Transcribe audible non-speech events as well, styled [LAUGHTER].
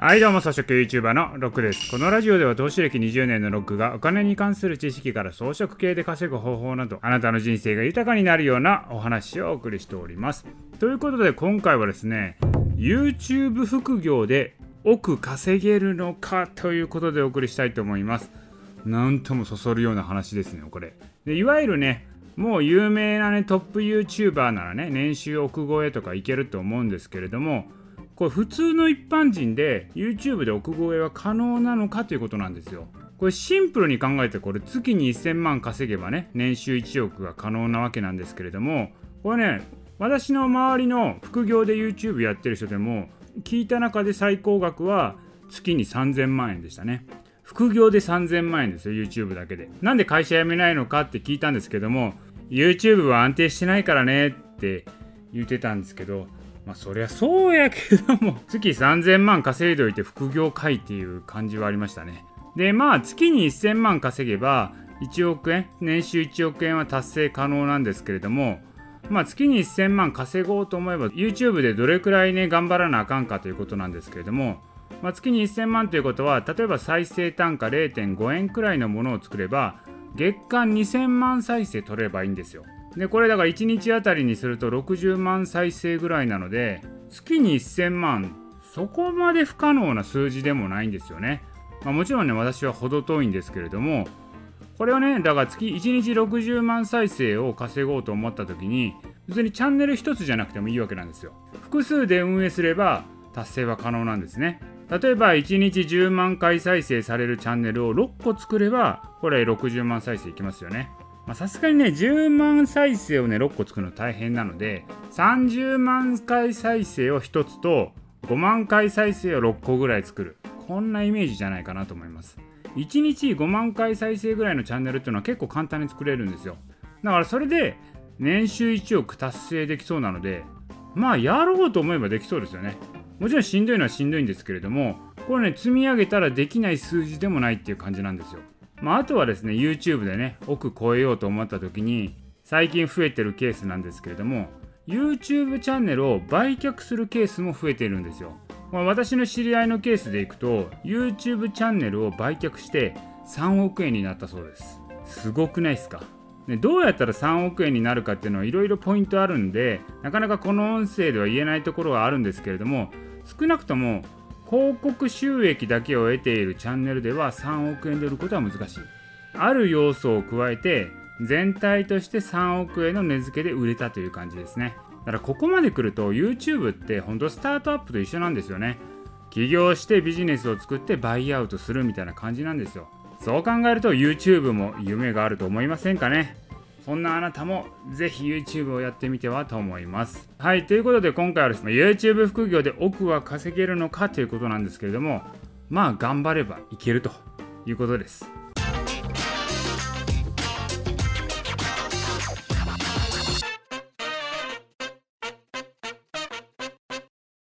はいどうも、草食 YouTuber のロックです。このラジオでは投資歴20年のロックがお金に関する知識から装飾系で稼ぐ方法など、あなたの人生が豊かになるようなお話をお送りしております。ということで今回はですね、YouTube 副業で億稼げるのかということでお送りしたいと思います。なんともそそるような話ですね、これ。でいわゆるね、もう有名なね、トップ YouTuber ならね、年収億超えとかいけると思うんですけれども、これ普通の一般人で YouTube で億超えは可能なのかということなんですよ。これシンプルに考えてこれ月に1000万稼げばね年収1億が可能なわけなんですけれどもこれね私の周りの副業で YouTube やってる人でも聞いた中で最高額は月に3000万円でしたね。副業で3000万円ですよ YouTube だけで。なんで会社辞めないのかって聞いたんですけども YouTube は安定してないからねって言ってたんですけどまあそりゃそうやけども [LAUGHS] 月3000万稼いでおいて副業かいっていう感じはありましたね。でまあ月に1000万稼げば1億円年収1億円は達成可能なんですけれどもまあ月に1000万稼ごうと思えば YouTube でどれくらいね頑張らなあかんかということなんですけれどもまあ、月に1000万ということは例えば再生単価0.5円くらいのものを作れば月間2000万再生取ればいいんですよ。でこれだから1日あたりにすると60万再生ぐらいなので月に1000万そこまで不可能な数字でもないんですよね、まあ、もちろんね私は程遠いんですけれどもこれをねだから月1日60万再生を稼ごうと思った時に別にチャンネル1つじゃなくてもいいわけなんですよ。複数で運営すれば達成は可能なんですね。例えば1日10万回再生されるチャンネルを6個作ればこれ60万再生いきますよね。さすがにね10万再生をね6個作るの大変なので30万回再生を1つと5万回再生を6個ぐらい作る。こんなイメージじゃないかなと思います。1日5万回再生ぐらいのチャンネルっていうのは結構簡単に作れるんですよ。だからそれで年収1億達成できそうなのでまあやろうと思えばできそうですよね。もちろんしんどいのはしんどいんですけれどもこれね積み上げたらできない数字でもないっていう感じなんですよ。まあ、あとはですね YouTube でね奥超えようと思った時に最近増えてるケースなんですけれども YouTube チャンネルを売却するケースも増えているんですよ、まあ、私の知り合いのケースでいくと YouTube チャンネルを売却して3億円になったそうです。すごくないですか？でどうやったら3億円になるかっていうのはいろいろポイントあるんでなかなかこの音声では言えないところはあるんですけれども少なくとも広告収益だけを得ているチャンネルでは3億円で売ることは難しい。ある要素を加えて全体として3億円の値付けで売れたという感じですね。だからここまで来ると YouTube ってほんとスタートアップと一緒なんですよね。起業してビジネスを作ってバイアウトするみたいな感じなんですよ。そう考えると YouTube も夢があると思いませんかね？そんなあなたもぜひ YouTube をやってみてはと思います。はい、ということで今回はですね、YouTube 副業で億は稼げるのかということなんですけれども、まあ頑張ればいけるということです。